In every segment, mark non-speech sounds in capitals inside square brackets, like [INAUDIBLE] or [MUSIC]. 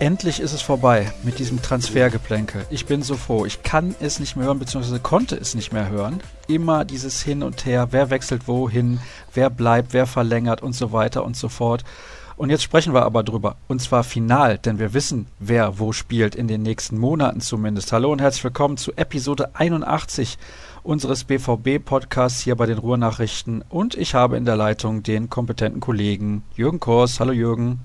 Endlich ist es vorbei mit diesem Transfergeplänkel. Ich bin so froh. Ich kann es nicht mehr hören, beziehungsweise konnte es nicht mehr hören. Immer dieses Hin und Her, wer wechselt wohin, wer bleibt, wer verlängert und so weiter und so fort. Und jetzt sprechen wir aber drüber. Und zwar final, denn wir wissen, wer wo spielt, in den nächsten Monaten zumindest. Hallo und herzlich willkommen zu Episode 81 unseres BVB-Podcasts hier bei den Ruhrnachrichten. Und ich habe in der Leitung den kompetenten Kollegen Jürgen Kors. Hallo Jürgen.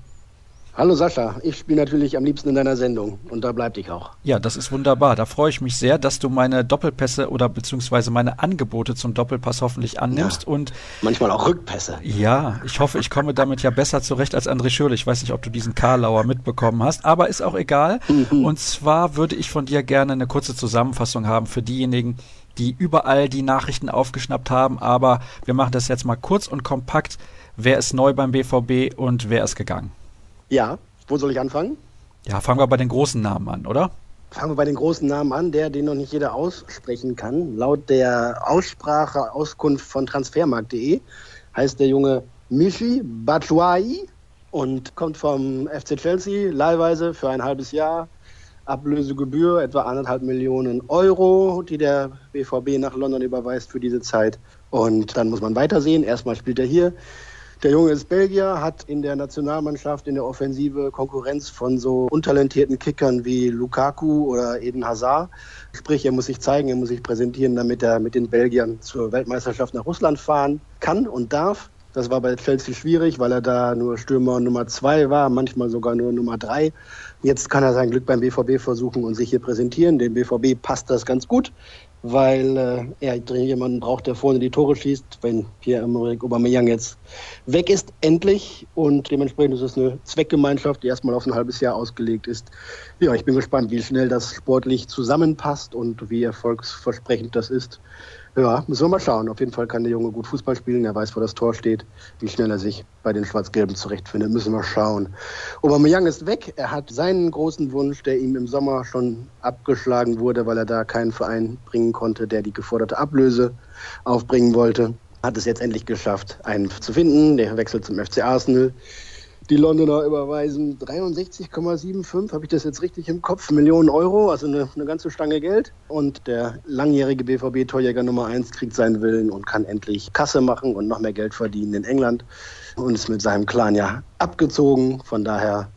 Hallo Sascha, ich spiele natürlich am liebsten in deiner Sendung und da bleib ich auch. Ja, das ist wunderbar. Da freue ich mich sehr, dass du meine Doppelpässe oder beziehungsweise meine Angebote zum Doppelpass hoffentlich annimmst ja, und manchmal auch Rückpässe. Ja, ich hoffe, ich komme damit ja besser zurecht als André Schürle. Ich weiß nicht, ob du diesen Karlauer mitbekommen hast, aber ist auch egal. Mhm. Und zwar würde ich von dir gerne eine kurze Zusammenfassung haben für diejenigen, die überall die Nachrichten aufgeschnappt haben, aber wir machen das jetzt mal kurz und kompakt. Wer ist neu beim BVB und wer ist gegangen? Ja, wo soll ich anfangen? Ja, fangen wir bei den großen Namen an, oder? Fangen wir bei den großen Namen an, der, den noch nicht jeder aussprechen kann. Laut der Aussprache, Auskunft von transfermarkt.de heißt der Junge Michi Batshuayi und kommt vom FC Chelsea leihweise für ein halbes Jahr. Ablösegebühr etwa anderthalb Millionen Euro, die der BVB nach London überweist für diese Zeit. Und dann muss man weitersehen. Erstmal spielt er hier der Junge ist Belgier, hat in der Nationalmannschaft in der Offensive Konkurrenz von so untalentierten Kickern wie Lukaku oder Eden Hazard. Sprich, er muss sich zeigen, er muss sich präsentieren, damit er mit den Belgiern zur Weltmeisterschaft nach Russland fahren kann und darf. Das war bei Chelsea schwierig, weil er da nur Stürmer Nummer zwei war, manchmal sogar nur Nummer drei. Jetzt kann er sein Glück beim BVB versuchen und sich hier präsentieren. Dem BVB passt das ganz gut weil äh, er jemanden braucht, der vorne die Tore schießt, wenn Pierre-Emerick Aubameyang jetzt weg ist, endlich. Und dementsprechend ist es eine Zweckgemeinschaft, die erstmal auf ein halbes Jahr ausgelegt ist. Ja, ich bin gespannt, wie schnell das sportlich zusammenpasst und wie erfolgsversprechend das ist. Ja, müssen wir mal schauen. Auf jeden Fall kann der Junge gut Fußball spielen. Er weiß, wo das Tor steht. Wie schnell er sich bei den Schwarz-Gelben zurechtfindet, müssen wir schauen. Aubameyang ist weg. Er hat seinen großen Wunsch, der ihm im Sommer schon abgeschlagen wurde, weil er da keinen Verein bringen konnte, der die geforderte Ablöse aufbringen wollte. Hat es jetzt endlich geschafft, einen zu finden. Der wechselt zum FC Arsenal. Die Londoner überweisen 63,75, habe ich das jetzt richtig im Kopf, Millionen Euro, also eine, eine ganze Stange Geld. Und der langjährige BVB-Torjäger Nummer 1 kriegt seinen Willen und kann endlich Kasse machen und noch mehr Geld verdienen in England und ist mit seinem Clan ja abgezogen. Von daher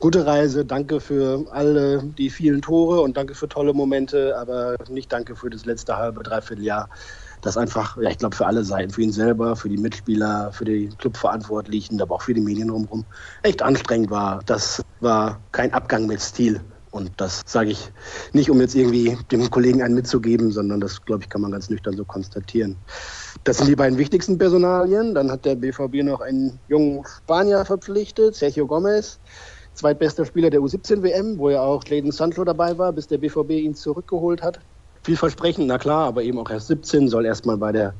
gute Reise, danke für alle die vielen Tore und danke für tolle Momente, aber nicht danke für das letzte halbe, dreiviertel Jahr das einfach, ja, ich glaube, für alle Seiten, für ihn selber, für die Mitspieler, für die Clubverantwortlichen, aber auch für die Medien drumherum, echt anstrengend war. Das war kein Abgang mit Stil. Und das sage ich nicht, um jetzt irgendwie dem Kollegen einen mitzugeben, sondern das, glaube ich, kann man ganz nüchtern so konstatieren. Das sind die beiden wichtigsten Personalien. Dann hat der BVB noch einen jungen Spanier verpflichtet, Sergio Gomez, zweitbester Spieler der U17-WM, wo ja auch Jadon Sancho dabei war, bis der BVB ihn zurückgeholt hat vielversprechend, na klar, aber eben auch erst 17, soll erstmal bei der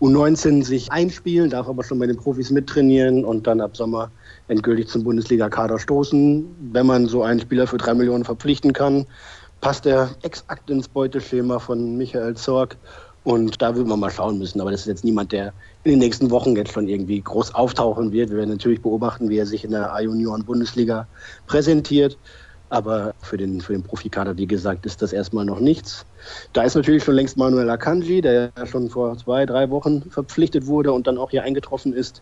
U19 sich einspielen, darf aber schon bei den Profis mittrainieren und dann ab Sommer endgültig zum Bundesliga-Kader stoßen. Wenn man so einen Spieler für drei Millionen verpflichten kann, passt er exakt ins Beuteschema von Michael Zorg. Und da will man mal schauen müssen. Aber das ist jetzt niemand, der in den nächsten Wochen jetzt schon irgendwie groß auftauchen wird. Wir werden natürlich beobachten, wie er sich in der A-Junioren-Bundesliga präsentiert. Aber für den, für den Profikader, wie gesagt, ist das erstmal noch nichts. Da ist natürlich schon längst Manuel Akanji, der ja schon vor zwei, drei Wochen verpflichtet wurde und dann auch hier eingetroffen ist.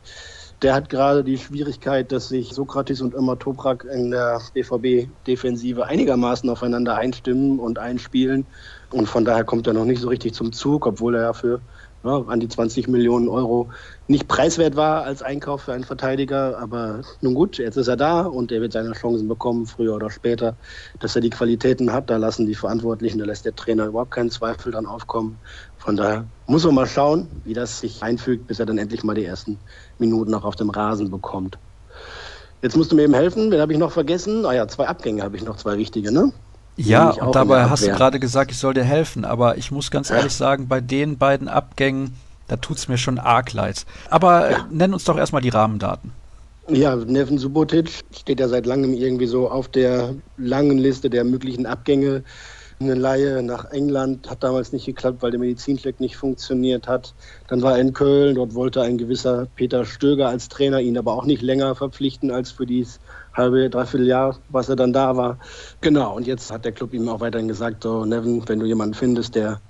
Der hat gerade die Schwierigkeit, dass sich Sokrates und Ömer Toprak in der BVB-Defensive einigermaßen aufeinander einstimmen und einspielen. Und von daher kommt er noch nicht so richtig zum Zug, obwohl er ja für ja, an die 20 Millionen Euro nicht preiswert war als Einkauf für einen Verteidiger. Aber nun gut, jetzt ist er da und er wird seine Chancen bekommen, früher oder später. Dass er die Qualitäten hat, da lassen die Verantwortlichen, da lässt der Trainer überhaupt keinen Zweifel dran aufkommen. Von daher muss man mal schauen, wie das sich einfügt, bis er dann endlich mal die ersten Minuten auch auf dem Rasen bekommt. Jetzt musst du mir eben helfen, wen habe ich noch vergessen? Ah ja, zwei Abgänge habe ich noch, zwei wichtige, ne? Ja, und dabei hast du gerade gesagt, ich soll dir helfen, aber ich muss ganz ja. ehrlich sagen, bei den beiden Abgängen, da tut es mir schon arg leid. Aber ja. nenn uns doch erstmal die Rahmendaten. Ja, Neven Subotic steht ja seit langem irgendwie so auf der langen Liste der möglichen Abgänge. Eine Laie nach England, hat damals nicht geklappt, weil der Medizincheck nicht funktioniert hat. Dann war er in Köln, dort wollte ein gewisser Peter Stöger als Trainer ihn aber auch nicht länger verpflichten als für dieses halbe, dreiviertel Jahr, was er dann da war. Genau, und jetzt hat der Club ihm auch weiterhin gesagt, so Nevin, wenn du jemanden findest, der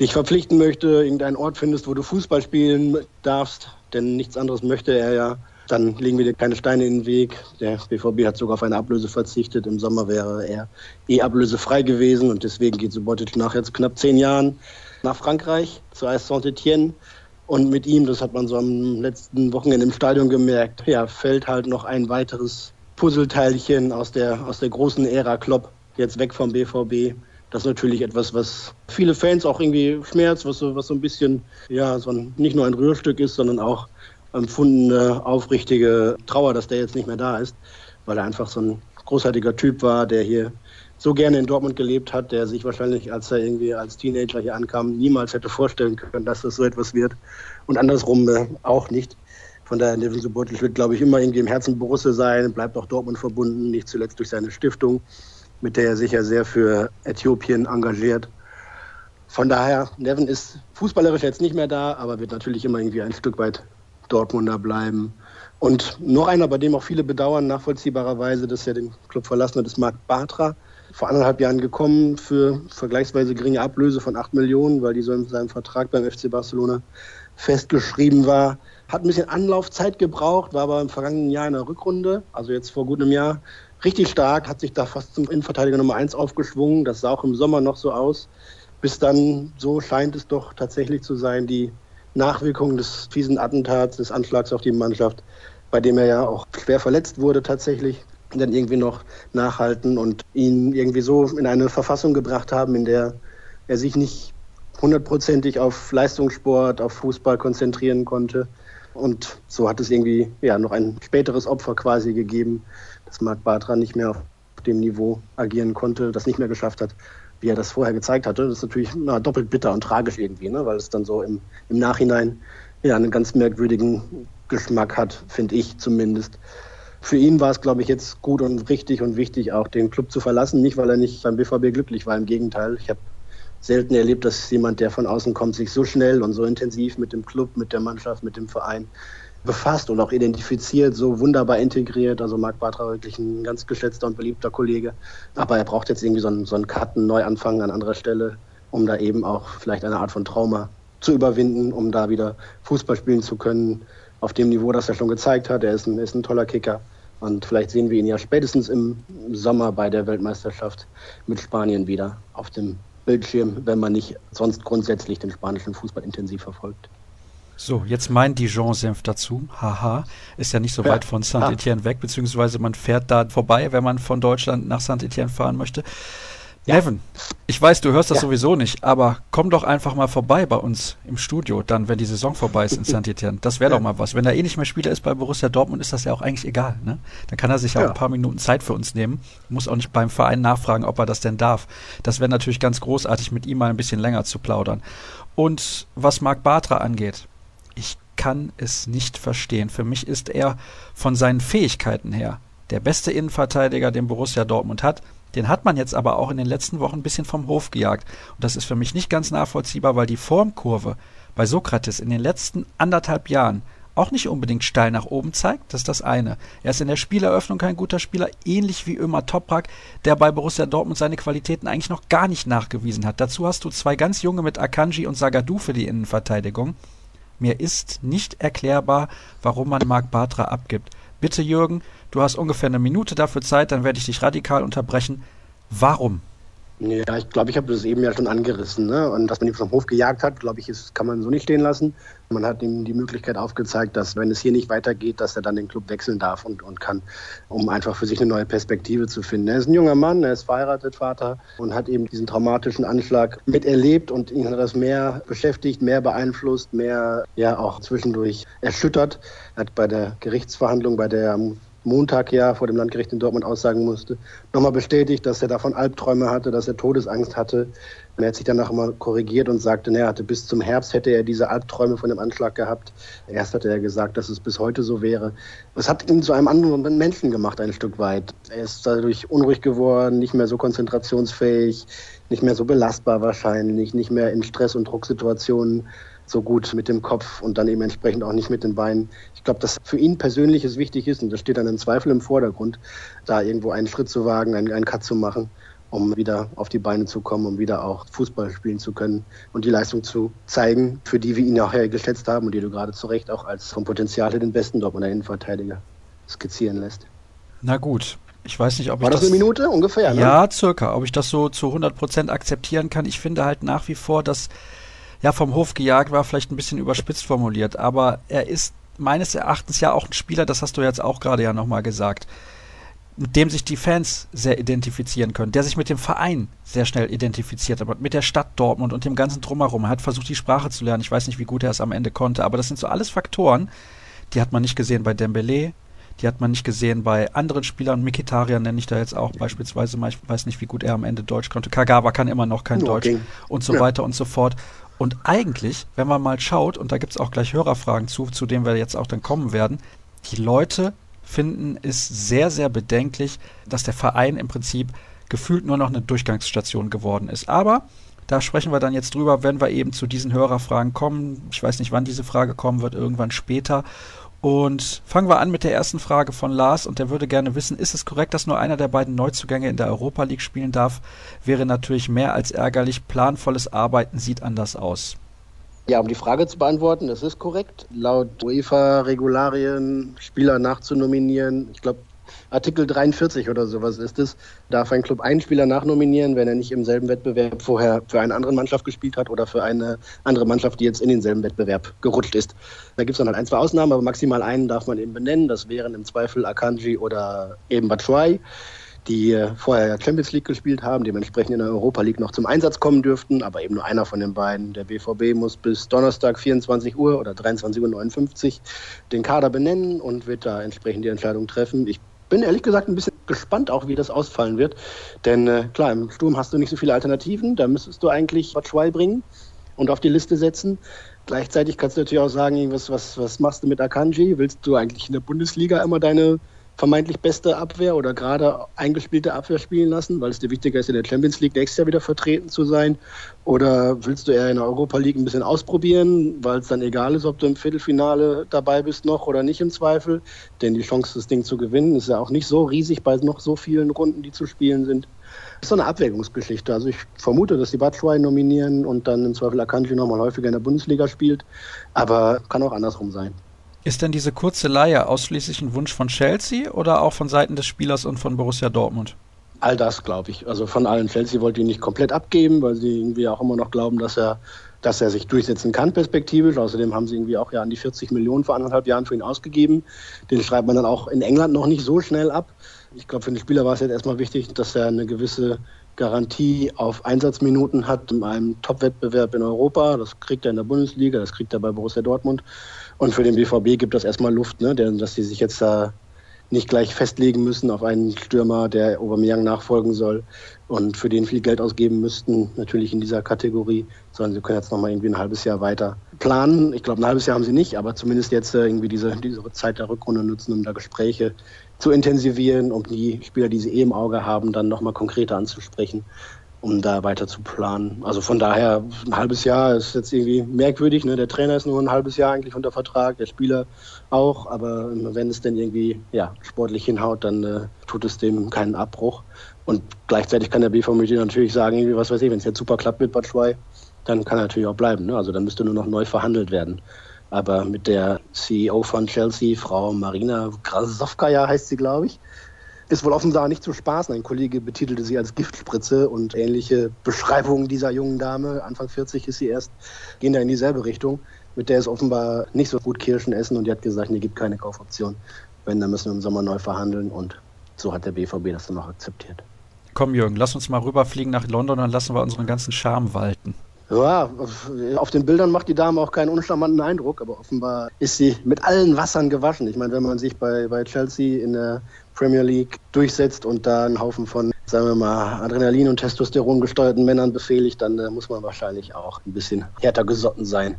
dich verpflichten möchte, irgendeinen Ort findest, wo du Fußball spielen darfst, denn nichts anderes möchte er ja, dann legen wir dir keine Steine in den Weg. Der BVB hat sogar auf eine Ablöse verzichtet. Im Sommer wäre er eh ablösefrei gewesen und deswegen geht Subotic nach jetzt knapp zehn Jahren nach Frankreich zu AS Saint-Etienne. Und mit ihm, das hat man so am letzten Wochenende im Stadion gemerkt, ja, fällt halt noch ein weiteres Puzzleteilchen aus der, aus der großen Ära Klopp jetzt weg vom BVB. Das ist natürlich etwas, was viele Fans auch irgendwie schmerzt, was so, was so ein bisschen, ja, so ein, nicht nur ein Rührstück ist, sondern auch empfundene, aufrichtige Trauer, dass der jetzt nicht mehr da ist, weil er einfach so ein großartiger Typ war, der hier so gerne in Dortmund gelebt hat, der sich wahrscheinlich, als er irgendwie als Teenager hier ankam, niemals hätte vorstellen können, dass das so etwas wird. Und andersrum äh, auch nicht. Von daher, Nevin Subotic wird, glaube ich, immer irgendwie im Herzen Borussia sein, bleibt auch Dortmund verbunden, nicht zuletzt durch seine Stiftung, mit der er sich ja sehr für Äthiopien engagiert. Von daher, Nevin ist fußballerisch jetzt nicht mehr da, aber wird natürlich immer irgendwie ein Stück weit Dortmunder bleiben. Und noch einer, bei dem auch viele bedauern, nachvollziehbarerweise, dass er den Club verlassen hat, ist Marc Bartra. Vor anderthalb Jahren gekommen für vergleichsweise geringe Ablöse von 8 Millionen, weil die so in seinem Vertrag beim FC Barcelona festgeschrieben war. Hat ein bisschen Anlaufzeit gebraucht, war aber im vergangenen Jahr in der Rückrunde, also jetzt vor gut einem Jahr, richtig stark, hat sich da fast zum Innenverteidiger Nummer 1 aufgeschwungen. Das sah auch im Sommer noch so aus. Bis dann, so scheint es doch tatsächlich zu sein, die Nachwirkungen des fiesen Attentats, des Anschlags auf die Mannschaft, bei dem er ja auch schwer verletzt wurde tatsächlich, dann irgendwie noch nachhalten und ihn irgendwie so in eine Verfassung gebracht haben, in der er sich nicht hundertprozentig auf Leistungssport, auf Fußball konzentrieren konnte. Und so hat es irgendwie ja noch ein späteres Opfer quasi gegeben, dass Marc Bartra nicht mehr auf dem Niveau agieren konnte, das nicht mehr geschafft hat, wie er das vorher gezeigt hatte. Das ist natürlich na, doppelt bitter und tragisch irgendwie, ne? weil es dann so im, im Nachhinein ja einen ganz merkwürdigen Geschmack hat, finde ich zumindest. Für ihn war es, glaube ich, jetzt gut und richtig und wichtig, auch den Club zu verlassen. Nicht, weil er nicht beim BVB glücklich war, im Gegenteil. Ich habe selten erlebt, dass jemand, der von außen kommt, sich so schnell und so intensiv mit dem Club, mit der Mannschaft, mit dem Verein befasst und auch identifiziert, so wunderbar integriert. Also Marc Bartra wirklich ein ganz geschätzter und beliebter Kollege. Aber er braucht jetzt irgendwie so einen, so einen Cut, einen Neuanfang an anderer Stelle, um da eben auch vielleicht eine Art von Trauma zu überwinden, um da wieder Fußball spielen zu können auf dem Niveau, das er schon gezeigt hat. Er ist ein, ist ein toller Kicker. Und vielleicht sehen wir ihn ja spätestens im Sommer bei der Weltmeisterschaft mit Spanien wieder auf dem Bildschirm, wenn man nicht sonst grundsätzlich den spanischen Fußball intensiv verfolgt. So, jetzt mein Dijon-Senf dazu. Haha, ist ja nicht so weit von Saint-Etienne ja. weg, beziehungsweise man fährt da vorbei, wenn man von Deutschland nach Saint-Etienne fahren möchte. Ja. Evan, ich weiß, du hörst das ja. sowieso nicht, aber komm doch einfach mal vorbei bei uns im Studio, dann, wenn die Saison vorbei ist in [LAUGHS] Saint-Etienne. Das wäre doch mal was. Wenn er eh nicht mehr Spieler ist bei Borussia Dortmund, ist das ja auch eigentlich egal. Ne? Dann kann er sich ja, ja. auch ein paar Minuten Zeit für uns nehmen. Muss auch nicht beim Verein nachfragen, ob er das denn darf. Das wäre natürlich ganz großartig, mit ihm mal ein bisschen länger zu plaudern. Und was Marc Bartra angeht, ich kann es nicht verstehen. Für mich ist er von seinen Fähigkeiten her der beste Innenverteidiger, den Borussia Dortmund hat. Den hat man jetzt aber auch in den letzten Wochen ein bisschen vom Hof gejagt. Und das ist für mich nicht ganz nachvollziehbar, weil die Formkurve bei Sokrates in den letzten anderthalb Jahren auch nicht unbedingt steil nach oben zeigt. Das ist das eine. Er ist in der Spieleröffnung kein guter Spieler, ähnlich wie Ömer Toprak, der bei Borussia Dortmund seine Qualitäten eigentlich noch gar nicht nachgewiesen hat. Dazu hast du zwei ganz junge mit Akanji und Sagadou für die Innenverteidigung. Mir ist nicht erklärbar, warum man Marc Bartra abgibt. Bitte, Jürgen, du hast ungefähr eine Minute dafür Zeit, dann werde ich dich radikal unterbrechen. Warum? Ja, ich glaube, ich habe das eben ja schon angerissen. Ne? Und dass man ihn vom Hof gejagt hat, glaube ich, ist, kann man so nicht stehen lassen. Man hat ihm die Möglichkeit aufgezeigt, dass wenn es hier nicht weitergeht, dass er dann den Club wechseln darf und, und kann, um einfach für sich eine neue Perspektive zu finden. Er ist ein junger Mann, er ist verheiratet, Vater und hat eben diesen traumatischen Anschlag miterlebt und ihn hat das mehr beschäftigt, mehr beeinflusst, mehr ja auch zwischendurch erschüttert. Er hat bei der Gerichtsverhandlung, bei der Montag ja vor dem Landgericht in Dortmund aussagen musste, nochmal bestätigt, dass er davon Albträume hatte, dass er Todesangst hatte. Und er hat sich danach immer korrigiert und sagte, er hatte bis zum Herbst hätte er diese Albträume von dem Anschlag gehabt. Erst hatte er gesagt, dass es bis heute so wäre. Es hat ihn zu einem anderen Menschen gemacht, ein Stück weit. Er ist dadurch unruhig geworden, nicht mehr so konzentrationsfähig, nicht mehr so belastbar wahrscheinlich, nicht mehr in Stress- und Drucksituationen so gut mit dem Kopf und dann eben entsprechend auch nicht mit den Beinen. Ich glaube, dass für ihn persönlich es wichtig ist, und das steht dann im Zweifel im Vordergrund, da irgendwo einen Schritt zu wagen, einen, einen Cut zu machen, um wieder auf die Beine zu kommen, um wieder auch Fußball spielen zu können und die Leistung zu zeigen, für die wir ihn auch geschätzt haben und die du gerade zu Recht auch als vom Potenzial den besten Dortmunder Innenverteidiger skizzieren lässt. Na gut, ich weiß nicht, ob War ich das, das eine Minute ungefähr? Ne? Ja, circa. Ob ich das so zu 100 Prozent akzeptieren kann. Ich finde halt nach wie vor, dass ja vom Hof gejagt war, vielleicht ein bisschen überspitzt formuliert, aber er ist meines Erachtens ja auch ein Spieler, das hast du jetzt auch gerade ja nochmal gesagt, mit dem sich die Fans sehr identifizieren können, der sich mit dem Verein sehr schnell identifiziert hat, mit der Stadt Dortmund und dem ganzen Drumherum. Er hat versucht, die Sprache zu lernen. Ich weiß nicht, wie gut er es am Ende konnte, aber das sind so alles Faktoren, die hat man nicht gesehen bei Dembele, die hat man nicht gesehen bei anderen Spielern. Mikitarian nenne ich da jetzt auch beispielsweise mal. Ich weiß nicht, wie gut er am Ende Deutsch konnte. Kagawa kann immer noch kein okay. Deutsch und so ja. weiter und so fort. Und eigentlich, wenn man mal schaut, und da gibt es auch gleich Hörerfragen zu, zu denen wir jetzt auch dann kommen werden, die Leute finden es sehr, sehr bedenklich, dass der Verein im Prinzip gefühlt nur noch eine Durchgangsstation geworden ist. Aber da sprechen wir dann jetzt drüber, wenn wir eben zu diesen Hörerfragen kommen. Ich weiß nicht, wann diese Frage kommen wird, irgendwann später. Und fangen wir an mit der ersten Frage von Lars und der würde gerne wissen, ist es korrekt, dass nur einer der beiden Neuzugänge in der Europa League spielen darf? Wäre natürlich mehr als ärgerlich. Planvolles Arbeiten sieht anders aus. Ja, um die Frage zu beantworten, das ist korrekt. Laut UEFA-Regularien Spieler nachzunominieren, ich glaube, Artikel 43 oder sowas ist es, darf ein Club einen Spieler nachnominieren, wenn er nicht im selben Wettbewerb vorher für eine andere Mannschaft gespielt hat oder für eine andere Mannschaft, die jetzt in denselben Wettbewerb gerutscht ist. Da gibt es dann halt ein, zwei Ausnahmen, aber maximal einen darf man eben benennen. Das wären im Zweifel Akanji oder eben Batshuayi die äh, vorher Champions League gespielt haben, dementsprechend in der Europa League noch zum Einsatz kommen dürften, aber eben nur einer von den beiden. Der BVB muss bis Donnerstag 24 Uhr oder 23.59 Uhr den Kader benennen und wird da entsprechend die Entscheidung treffen. Ich bin ehrlich gesagt ein bisschen gespannt auch, wie das ausfallen wird. Denn äh, klar, im Sturm hast du nicht so viele Alternativen. Da müsstest du eigentlich Batshuayi bringen und auf die Liste setzen. Gleichzeitig kannst du natürlich auch sagen, was, was, was machst du mit Akanji? Willst du eigentlich in der Bundesliga immer deine vermeintlich beste Abwehr oder gerade eingespielte Abwehr spielen lassen, weil es dir wichtiger ist, in der Champions League nächstes Jahr wieder vertreten zu sein? Oder willst du eher in der Europa League ein bisschen ausprobieren, weil es dann egal ist, ob du im Viertelfinale dabei bist noch oder nicht im Zweifel? Denn die Chance, das Ding zu gewinnen, ist ja auch nicht so riesig bei noch so vielen Runden, die zu spielen sind. Das ist so eine Abwägungsgeschichte. Also ich vermute, dass die Batshuayi nominieren und dann im Zweifel Akanji nochmal häufiger in der Bundesliga spielt. Aber kann auch andersrum sein. Ist denn diese kurze Leihe ausschließlich ein Wunsch von Chelsea oder auch von Seiten des Spielers und von Borussia Dortmund? All das, glaube ich. Also von allen. Chelsea wollte ihn nicht komplett abgeben, weil sie irgendwie auch immer noch glauben, dass er, dass er sich durchsetzen kann perspektivisch. Außerdem haben sie irgendwie auch ja an die 40 Millionen vor anderthalb Jahren für ihn ausgegeben. Den schreibt man dann auch in England noch nicht so schnell ab. Ich glaube, für den Spieler war es jetzt erstmal wichtig, dass er eine gewisse Garantie auf Einsatzminuten hat in einem Top-Wettbewerb in Europa. Das kriegt er in der Bundesliga, das kriegt er bei Borussia Dortmund. Und für den BVB gibt das erstmal Luft, ne? dass sie sich jetzt da nicht gleich festlegen müssen auf einen Stürmer, der Aubameyang nachfolgen soll und für den viel Geld ausgeben müssten, natürlich in dieser Kategorie, sondern sie können jetzt nochmal irgendwie ein halbes Jahr weiter planen. Ich glaube, ein halbes Jahr haben sie nicht, aber zumindest jetzt äh, irgendwie diese, diese Zeit der Rückrunde nutzen, um da Gespräche zu intensivieren, um die Spieler, die sie eh im Auge haben, dann nochmal konkreter anzusprechen um da weiter zu planen. Also von daher, ein halbes Jahr ist jetzt irgendwie merkwürdig. Ne? Der Trainer ist nur ein halbes Jahr eigentlich unter Vertrag, der Spieler auch. Aber wenn es denn irgendwie ja, sportlich hinhaut, dann äh, tut es dem keinen Abbruch. Und gleichzeitig kann der BVB natürlich sagen, irgendwie, was weiß ich, wenn es jetzt super klappt mit Batschwei, dann kann er natürlich auch bleiben. Ne? Also dann müsste nur noch neu verhandelt werden. Aber mit der CEO von Chelsea, Frau Marina Krasowka, heißt sie, glaube ich, ist wohl offenbar nicht zu spaßen. Ein Kollege betitelte sie als Giftspritze und ähnliche Beschreibungen dieser jungen Dame, Anfang 40 ist sie erst, gehen da in dieselbe Richtung. Mit der ist offenbar nicht so gut Kirschen essen und die hat gesagt, nee, gibt keine Kaufoption. Wenn, dann müssen wir im Sommer neu verhandeln und so hat der BVB das dann auch akzeptiert. Komm, Jürgen, lass uns mal rüberfliegen nach London und dann lassen wir unseren ganzen Charme walten. Ja, auf den Bildern macht die Dame auch keinen uncharmanten Eindruck, aber offenbar ist sie mit allen Wassern gewaschen. Ich meine, wenn man sich bei, bei Chelsea in der Premier League durchsetzt und da einen Haufen von, sagen wir mal, Adrenalin und Testosteron gesteuerten Männern befehligt, dann äh, muss man wahrscheinlich auch ein bisschen härter gesotten sein.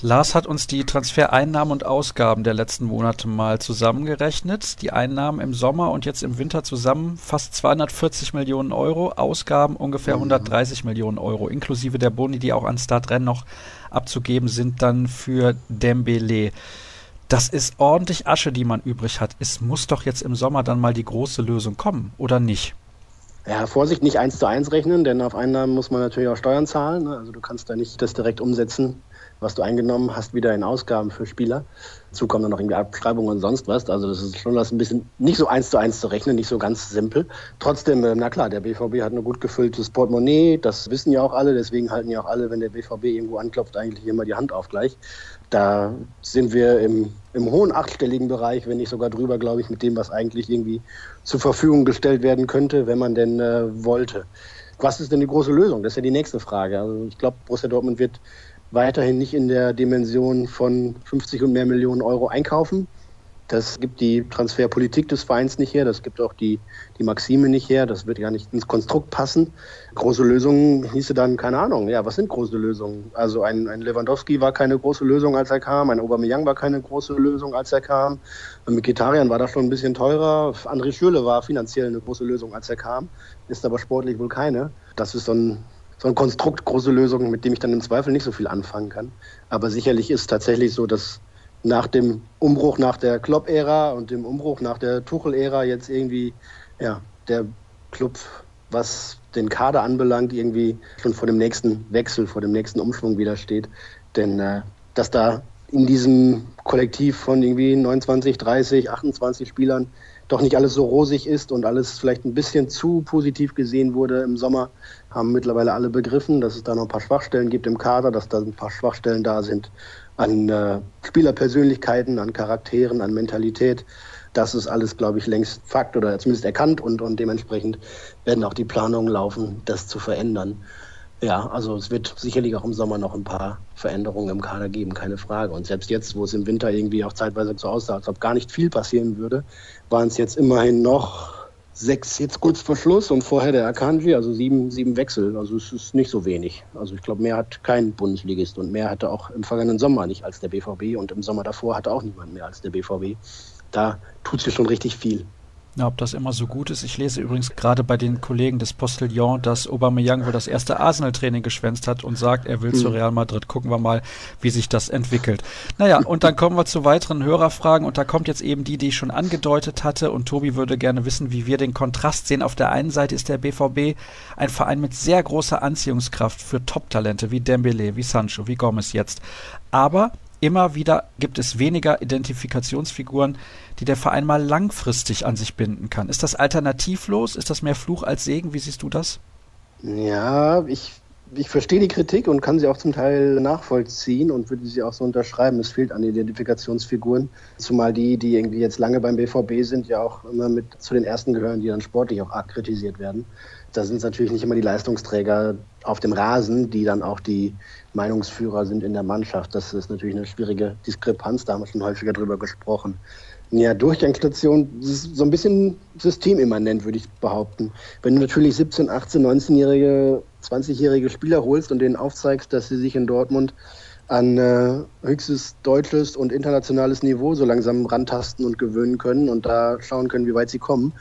Lars hat uns die Transfereinnahmen und Ausgaben der letzten Monate mal zusammengerechnet. Die Einnahmen im Sommer und jetzt im Winter zusammen fast 240 Millionen Euro, Ausgaben ungefähr 130 mhm. Millionen Euro, inklusive der Boni, die auch an Startrennen noch abzugeben sind, dann für Dembele. Das ist ordentlich Asche, die man übrig hat. Es muss doch jetzt im Sommer dann mal die große Lösung kommen, oder nicht? Ja, Vorsicht, nicht eins zu eins rechnen, denn auf Einnahmen muss man natürlich auch Steuern zahlen. Ne? Also du kannst da nicht das direkt umsetzen was du eingenommen hast, wieder in Ausgaben für Spieler. Dazu kommen dann noch irgendwie Abschreibungen und sonst was. Also das ist schon was ein bisschen nicht so eins zu eins zu rechnen, nicht so ganz simpel. Trotzdem, äh, na klar, der BVB hat ein gut gefülltes Portemonnaie, das wissen ja auch alle, deswegen halten ja auch alle, wenn der BVB irgendwo anklopft, eigentlich immer die Hand auf gleich. Da sind wir im, im hohen achtstelligen Bereich, wenn nicht sogar drüber, glaube ich, mit dem, was eigentlich irgendwie zur Verfügung gestellt werden könnte, wenn man denn äh, wollte. Was ist denn die große Lösung? Das ist ja die nächste Frage. Also ich glaube, Borussia Dortmund wird weiterhin nicht in der Dimension von 50 und mehr Millionen Euro einkaufen. Das gibt die Transferpolitik des Vereins nicht her, das gibt auch die, die Maxime nicht her, das wird ja nicht ins Konstrukt passen. Große Lösungen hieße dann, keine Ahnung, ja, was sind große Lösungen? Also ein, ein Lewandowski war keine große Lösung, als er kam, ein Aubameyang war keine große Lösung, als er kam, Mikitarian war da schon ein bisschen teurer, André Schürle war finanziell eine große Lösung, als er kam, ist aber sportlich wohl keine. Das ist so ein so ein Konstrukt, große Lösungen, mit dem ich dann im Zweifel nicht so viel anfangen kann. Aber sicherlich ist tatsächlich so, dass nach dem Umbruch nach der Klopp-Ära und dem Umbruch nach der Tuchel-Ära jetzt irgendwie ja, der Club, was den Kader anbelangt, irgendwie schon vor dem nächsten Wechsel, vor dem nächsten Umschwung wieder steht. Denn äh, dass da in diesem Kollektiv von irgendwie 29, 30, 28 Spielern doch nicht alles so rosig ist und alles vielleicht ein bisschen zu positiv gesehen wurde im Sommer, haben mittlerweile alle begriffen, dass es da noch ein paar Schwachstellen gibt im Kader, dass da ein paar Schwachstellen da sind an äh, Spielerpersönlichkeiten, an Charakteren, an Mentalität. Das ist alles, glaube ich, längst Fakt oder zumindest erkannt und, und dementsprechend werden auch die Planungen laufen, das zu verändern. Ja, also es wird sicherlich auch im Sommer noch ein paar Veränderungen im Kader geben, keine Frage. Und selbst jetzt, wo es im Winter irgendwie auch zeitweise so aussah, als ob gar nicht viel passieren würde, waren es jetzt immerhin noch sechs jetzt kurz vor Schluss und vorher der Akanji, also sieben, sieben Wechsel. Also es ist nicht so wenig. Also ich glaube, mehr hat kein Bundesligist und mehr hatte auch im vergangenen Sommer nicht als der BVB und im Sommer davor hatte auch niemand mehr als der BVB. Da tut sich schon richtig viel. Ja, ob das immer so gut ist. Ich lese übrigens gerade bei den Kollegen des Postillon, dass Aubameyang wohl das erste Arsenal-Training geschwänzt hat und sagt, er will mhm. zu Real Madrid. Gucken wir mal, wie sich das entwickelt. Naja, und dann kommen wir zu weiteren Hörerfragen und da kommt jetzt eben die, die ich schon angedeutet hatte und Tobi würde gerne wissen, wie wir den Kontrast sehen. Auf der einen Seite ist der BVB ein Verein mit sehr großer Anziehungskraft für Top-Talente wie Dembele, wie Sancho, wie Gomez jetzt. Aber immer wieder gibt es weniger Identifikationsfiguren, die der Verein mal langfristig an sich binden kann. Ist das alternativlos? Ist das mehr Fluch als Segen? Wie siehst du das? Ja, ich, ich verstehe die Kritik und kann sie auch zum Teil nachvollziehen und würde sie auch so unterschreiben. Es fehlt an Identifikationsfiguren, zumal die, die irgendwie jetzt lange beim BVB sind, ja auch immer mit zu den ersten gehören, die dann sportlich auch arg kritisiert werden. Da sind es natürlich nicht immer die Leistungsträger auf dem Rasen, die dann auch die Meinungsführer sind in der Mannschaft. Das ist natürlich eine schwierige Diskrepanz, da haben wir schon häufiger drüber gesprochen. Ja, Durchgangsstation, das ist so ein bisschen systemimmanent, würde ich behaupten. Wenn du natürlich 17, 18, 19-jährige, 20-jährige Spieler holst und denen aufzeigst, dass sie sich in Dortmund an äh, höchstes deutsches und internationales Niveau so langsam rantasten und gewöhnen können und da schauen können, wie weit sie kommen,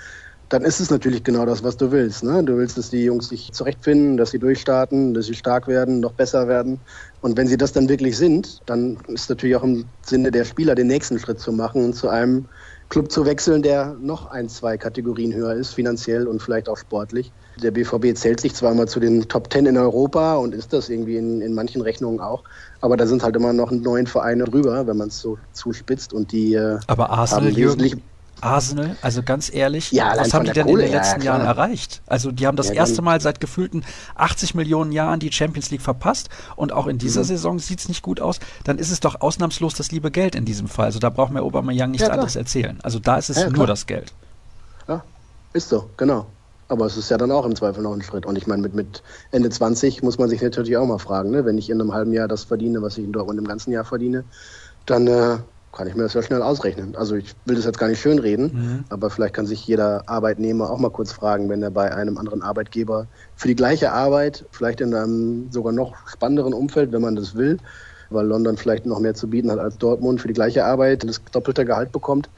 dann ist es natürlich genau das, was du willst. Ne? Du willst, dass die Jungs sich zurechtfinden, dass sie durchstarten, dass sie stark werden, noch besser werden. Und wenn sie das dann wirklich sind, dann ist natürlich auch im Sinne der Spieler, den nächsten Schritt zu machen und zu einem Club zu wechseln, der noch ein, zwei Kategorien höher ist, finanziell und vielleicht auch sportlich. Der BVB zählt sich zwar mal zu den Top Ten in Europa und ist das irgendwie in, in manchen Rechnungen auch, aber da sind halt immer noch neun Vereine drüber, wenn man es so zuspitzt und die äh, aber Arsenal, haben wesentlich, Jürgen Arsenal, also ganz ehrlich, ja, was haben die denn Kohle, in den letzten ja, Jahren erreicht? Also die haben das ja, erste Mal seit gefühlten 80 Millionen Jahren die Champions League verpasst und auch in dieser mhm. Saison sieht es nicht gut aus. Dann ist es doch ausnahmslos das liebe Geld in diesem Fall. Also da braucht mir Aubameyang nichts anderes erzählen. Also da ist es nur das Geld. Ja, ist so, genau. Aber es ist ja dann auch im Zweifel noch ein Schritt. Und ich meine, mit, mit Ende 20 muss man sich natürlich auch mal fragen, ne? wenn ich in einem halben Jahr das verdiene, was ich in Dortmund im ganzen Jahr verdiene, dann äh, kann ich mir das ja schnell ausrechnen. Also ich will das jetzt gar nicht schönreden, mhm. aber vielleicht kann sich jeder Arbeitnehmer auch mal kurz fragen, wenn er bei einem anderen Arbeitgeber für die gleiche Arbeit, vielleicht in einem sogar noch spannenderen Umfeld, wenn man das will, weil London vielleicht noch mehr zu bieten hat als Dortmund für die gleiche Arbeit, das doppelte Gehalt bekommt,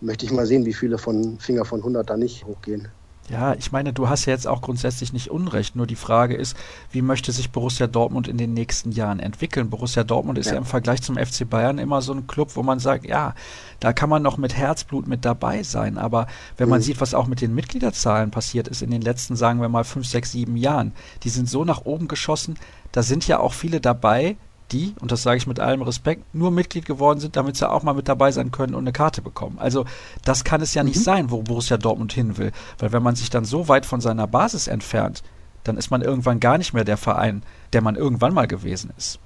möchte ich mal sehen, wie viele von Finger von 100 da nicht hochgehen. Ja, ich meine, du hast ja jetzt auch grundsätzlich nicht Unrecht. Nur die Frage ist, wie möchte sich Borussia Dortmund in den nächsten Jahren entwickeln? Borussia Dortmund ist ja, ja im Vergleich zum FC Bayern immer so ein Club, wo man sagt, ja, da kann man noch mit Herzblut mit dabei sein. Aber wenn man mhm. sieht, was auch mit den Mitgliederzahlen passiert ist in den letzten, sagen wir mal, fünf, sechs, sieben Jahren, die sind so nach oben geschossen. Da sind ja auch viele dabei, die, und das sage ich mit allem Respekt, nur Mitglied geworden sind, damit sie auch mal mit dabei sein können und eine Karte bekommen. Also das kann es ja nicht mhm. sein, wo Borussia Dortmund hin will. Weil wenn man sich dann so weit von seiner Basis entfernt, dann ist man irgendwann gar nicht mehr der Verein, der man irgendwann mal gewesen ist.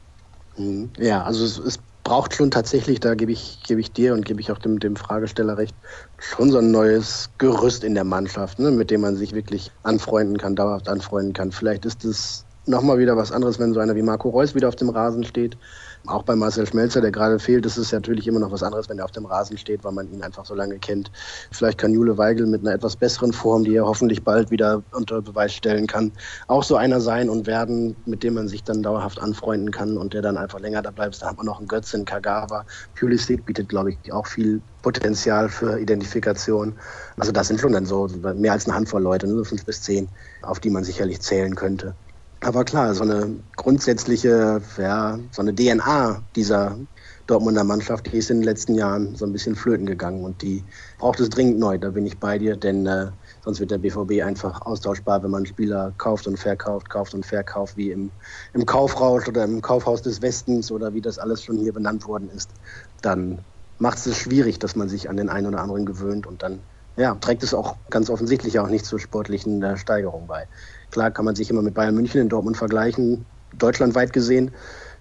Mhm. Ja, also es, es braucht schon tatsächlich, da gebe ich, gebe ich dir und gebe ich auch dem, dem Fragesteller recht, schon so ein neues Gerüst in der Mannschaft, ne, mit dem man sich wirklich anfreunden kann, dauerhaft anfreunden kann. Vielleicht ist es nochmal wieder was anderes, wenn so einer wie Marco Reus wieder auf dem Rasen steht. Auch bei Marcel Schmelzer, der gerade fehlt, ist es natürlich immer noch was anderes, wenn er auf dem Rasen steht, weil man ihn einfach so lange kennt. Vielleicht kann Jule Weigel mit einer etwas besseren Form, die er hoffentlich bald wieder unter Beweis stellen kann, auch so einer sein und werden, mit dem man sich dann dauerhaft anfreunden kann und der dann einfach länger da bleibt. Da hat man noch einen Götzin, Kagawa. Pulisic bietet, glaube ich, auch viel Potenzial für Identifikation. Also das sind schon dann so mehr als eine Handvoll Leute, nur fünf bis zehn, auf die man sicherlich zählen könnte. Aber klar, so eine grundsätzliche, ja, so eine DNA dieser Dortmunder Mannschaft, die ist in den letzten Jahren so ein bisschen flöten gegangen und die braucht es dringend neu, da bin ich bei dir, denn äh, sonst wird der BVB einfach austauschbar, wenn man Spieler kauft und verkauft, kauft und verkauft, wie im, im Kaufrausch oder im Kaufhaus des Westens oder wie das alles schon hier benannt worden ist. Dann macht es schwierig, dass man sich an den einen oder anderen gewöhnt und dann ja, trägt es auch ganz offensichtlich auch nicht zur sportlichen äh, Steigerung bei. Klar kann man sich immer mit Bayern München in Dortmund vergleichen, deutschlandweit gesehen.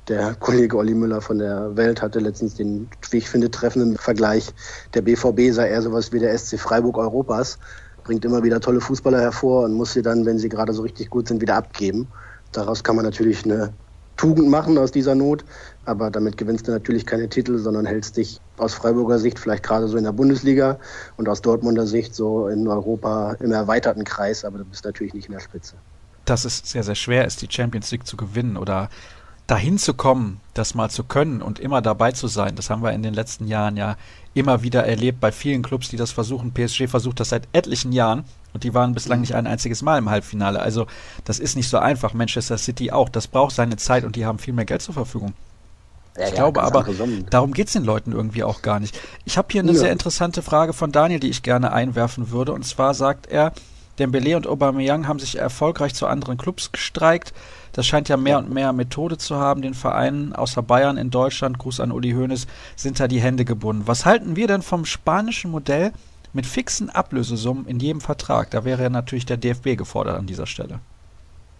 Der Kollege Olli Müller von der Welt hatte letztens den, wie ich finde, treffenden Vergleich. Der BVB sei eher sowas wie der SC Freiburg Europas, bringt immer wieder tolle Fußballer hervor und muss sie dann, wenn sie gerade so richtig gut sind, wieder abgeben. Daraus kann man natürlich eine Tugend machen aus dieser Not, aber damit gewinnst du natürlich keine Titel, sondern hältst dich aus Freiburger Sicht vielleicht gerade so in der Bundesliga und aus Dortmunder Sicht so in Europa im erweiterten Kreis, aber du bist natürlich nicht in der Spitze. Dass es sehr, sehr schwer ist, die Champions League zu gewinnen oder dahin zu kommen, das mal zu können und immer dabei zu sein, das haben wir in den letzten Jahren ja immer wieder erlebt bei vielen Clubs, die das versuchen. PSG versucht das seit etlichen Jahren und die waren bislang nicht ein einziges Mal im Halbfinale. Also das ist nicht so einfach. Manchester City auch. Das braucht seine Zeit und die haben viel mehr Geld zur Verfügung. Ja, ich ja, glaube aber, darum geht es den Leuten irgendwie auch gar nicht. Ich habe hier eine ja. sehr interessante Frage von Daniel, die ich gerne einwerfen würde. Und zwar sagt er, Dembele und Aubameyang haben sich erfolgreich zu anderen Clubs gestreikt. Das scheint ja mehr und mehr Methode zu haben. Den Vereinen außer Bayern in Deutschland, Gruß an Uli Hoeneß, sind da die Hände gebunden. Was halten wir denn vom spanischen Modell mit fixen Ablösesummen in jedem Vertrag. Da wäre ja natürlich der DFB gefordert an dieser Stelle.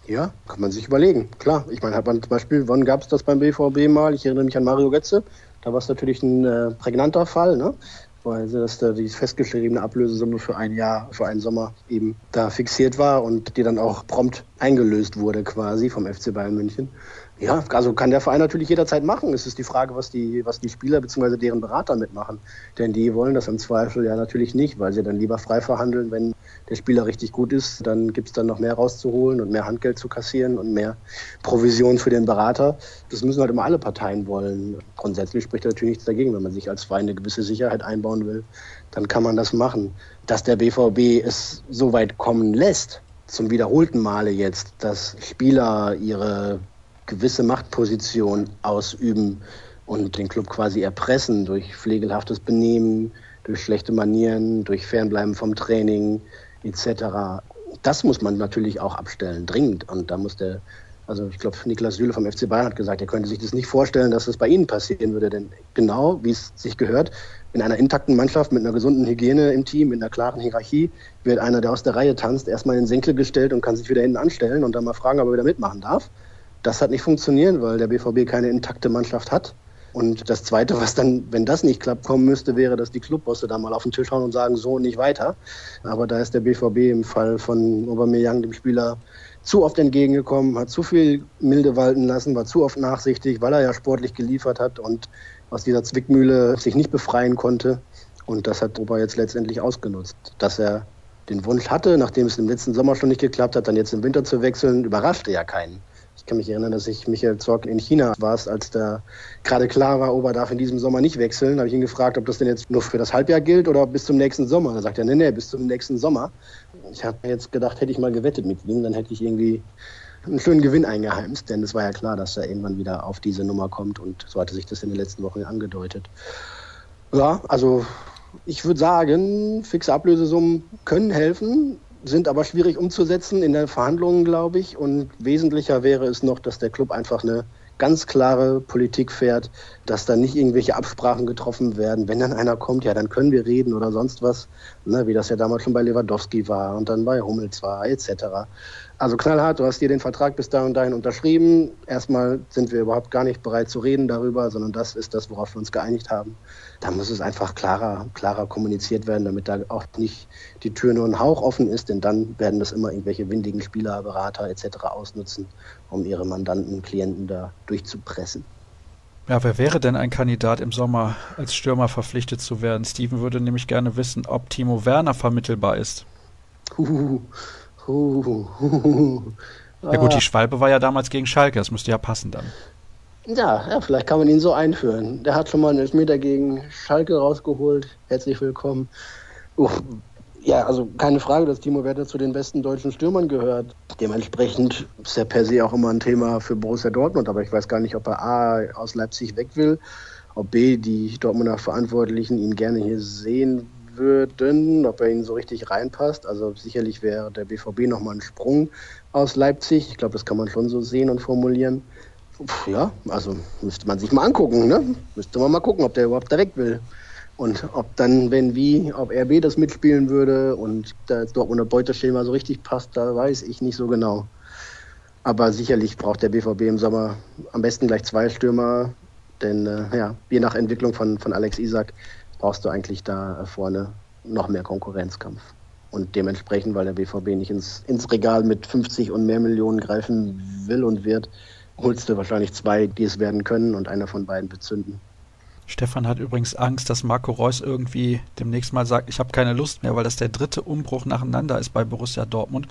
Ja, kann man sich überlegen. Klar, ich meine, hat man zum Beispiel, wann gab es das beim BVB mal? Ich erinnere mich an Mario Götze. Da war es natürlich ein äh, prägnanter Fall, ne? weil das da die festgeschriebene Ablösesumme für ein Jahr, für einen Sommer eben da fixiert war und die dann auch prompt eingelöst wurde quasi vom FC Bayern München. Ja, also kann der Verein natürlich jederzeit machen. Es ist die Frage, was die, was die Spieler bzw. deren Berater mitmachen. Denn die wollen das im Zweifel ja natürlich nicht, weil sie dann lieber frei verhandeln. Wenn der Spieler richtig gut ist, dann gibt es dann noch mehr rauszuholen und mehr Handgeld zu kassieren und mehr Provision für den Berater. Das müssen halt immer alle Parteien wollen. Grundsätzlich spricht natürlich nichts dagegen. Wenn man sich als Verein eine gewisse Sicherheit einbauen will, dann kann man das machen. Dass der BVB es so weit kommen lässt, zum wiederholten Male jetzt, dass Spieler ihre gewisse Machtposition ausüben und den Club quasi erpressen durch pflegelhaftes Benehmen, durch schlechte Manieren, durch Fernbleiben vom Training etc. Das muss man natürlich auch abstellen, dringend. Und da muss der, also ich glaube, Niklas Süle vom FC Bayern hat gesagt, er könnte sich das nicht vorstellen, dass das bei Ihnen passieren würde. Denn genau, wie es sich gehört, in einer intakten Mannschaft mit einer gesunden Hygiene im Team, mit einer klaren Hierarchie, wird einer, der aus der Reihe tanzt, erstmal in den Senkel gestellt und kann sich wieder hinten anstellen und dann mal fragen, ob er wieder mitmachen darf. Das hat nicht funktioniert, weil der BVB keine intakte Mannschaft hat. Und das Zweite, was dann, wenn das nicht klappt, kommen müsste, wäre, dass die Clubbosse da mal auf den Tisch hauen und sagen, so nicht weiter. Aber da ist der BVB im Fall von Aubameyang, dem Spieler, zu oft entgegengekommen, hat zu viel Milde walten lassen, war zu oft nachsichtig, weil er ja sportlich geliefert hat und aus dieser Zwickmühle sich nicht befreien konnte. Und das hat Ober jetzt letztendlich ausgenutzt. Dass er den Wunsch hatte, nachdem es im letzten Sommer schon nicht geklappt hat, dann jetzt im Winter zu wechseln, überraschte ja keinen. Kann mich erinnern, dass ich Michael Zorc in China war, als da gerade klar war, Ober darf in diesem Sommer nicht wechseln. Da habe ich ihn gefragt, ob das denn jetzt nur für das Halbjahr gilt oder bis zum nächsten Sommer. Da sagt er, nee, nee, bis zum nächsten Sommer. Ich habe jetzt gedacht, hätte ich mal gewettet mit ihm, dann hätte ich irgendwie einen schönen Gewinn eingeheimst, denn es war ja klar, dass er irgendwann wieder auf diese Nummer kommt und so hatte sich das in den letzten Wochen angedeutet. Ja, also ich würde sagen, fixe Ablösesummen können helfen, sind aber schwierig umzusetzen in den Verhandlungen, glaube ich. Und wesentlicher wäre es noch, dass der Club einfach eine ganz klare Politik fährt, dass da nicht irgendwelche Absprachen getroffen werden. Wenn dann einer kommt, ja, dann können wir reden oder sonst was, ne, wie das ja damals schon bei Lewandowski war und dann bei Hummels war, etc. Also knallhart, du hast dir den Vertrag bis da und dahin unterschrieben. Erstmal sind wir überhaupt gar nicht bereit zu reden darüber, sondern das ist das, worauf wir uns geeinigt haben. Da muss es einfach klarer, klarer kommuniziert werden, damit da auch nicht die Tür nur ein Hauch offen ist, denn dann werden das immer irgendwelche windigen Spieler, Berater etc. ausnutzen, um ihre Mandanten, Klienten da durchzupressen. Ja, wer wäre denn ein Kandidat im Sommer als Stürmer verpflichtet zu werden? Steven würde nämlich gerne wissen, ob Timo Werner vermittelbar ist. Uh, ja gut, die Schwalbe war ja damals gegen Schalke, das müsste ja passen dann. Ja, ja, vielleicht kann man ihn so einführen. Der hat schon mal einen Elfmeter gegen Schalke rausgeholt. Herzlich willkommen. Ja, also keine Frage, dass Timo Werner zu den besten deutschen Stürmern gehört. Dementsprechend ist er per se auch immer ein Thema für Borussia Dortmund, aber ich weiß gar nicht, ob er A aus Leipzig weg will, ob B die Dortmunder Verantwortlichen ihn gerne hier sehen würden, ob er ihnen so richtig reinpasst. Also sicherlich wäre der BVB nochmal ein Sprung aus Leipzig. Ich glaube, das kann man schon so sehen und formulieren. Ja, also müsste man sich mal angucken, ne? Müsste man mal gucken, ob der überhaupt da weg will. Und ob dann, wenn wie, ob RB das mitspielen würde und das Dortmunder Beuteschema so richtig passt, da weiß ich nicht so genau. Aber sicherlich braucht der BVB im Sommer am besten gleich zwei Stürmer, denn äh, ja, je nach Entwicklung von, von Alex Isak brauchst du eigentlich da vorne noch mehr Konkurrenzkampf. Und dementsprechend, weil der BVB nicht ins, ins Regal mit 50 und mehr Millionen greifen will und wird, holst du wahrscheinlich zwei, die es werden können und einer von beiden bezünden. Stefan hat übrigens Angst, dass Marco Reus irgendwie demnächst mal sagt, ich habe keine Lust mehr, weil das der dritte Umbruch nacheinander ist bei Borussia Dortmund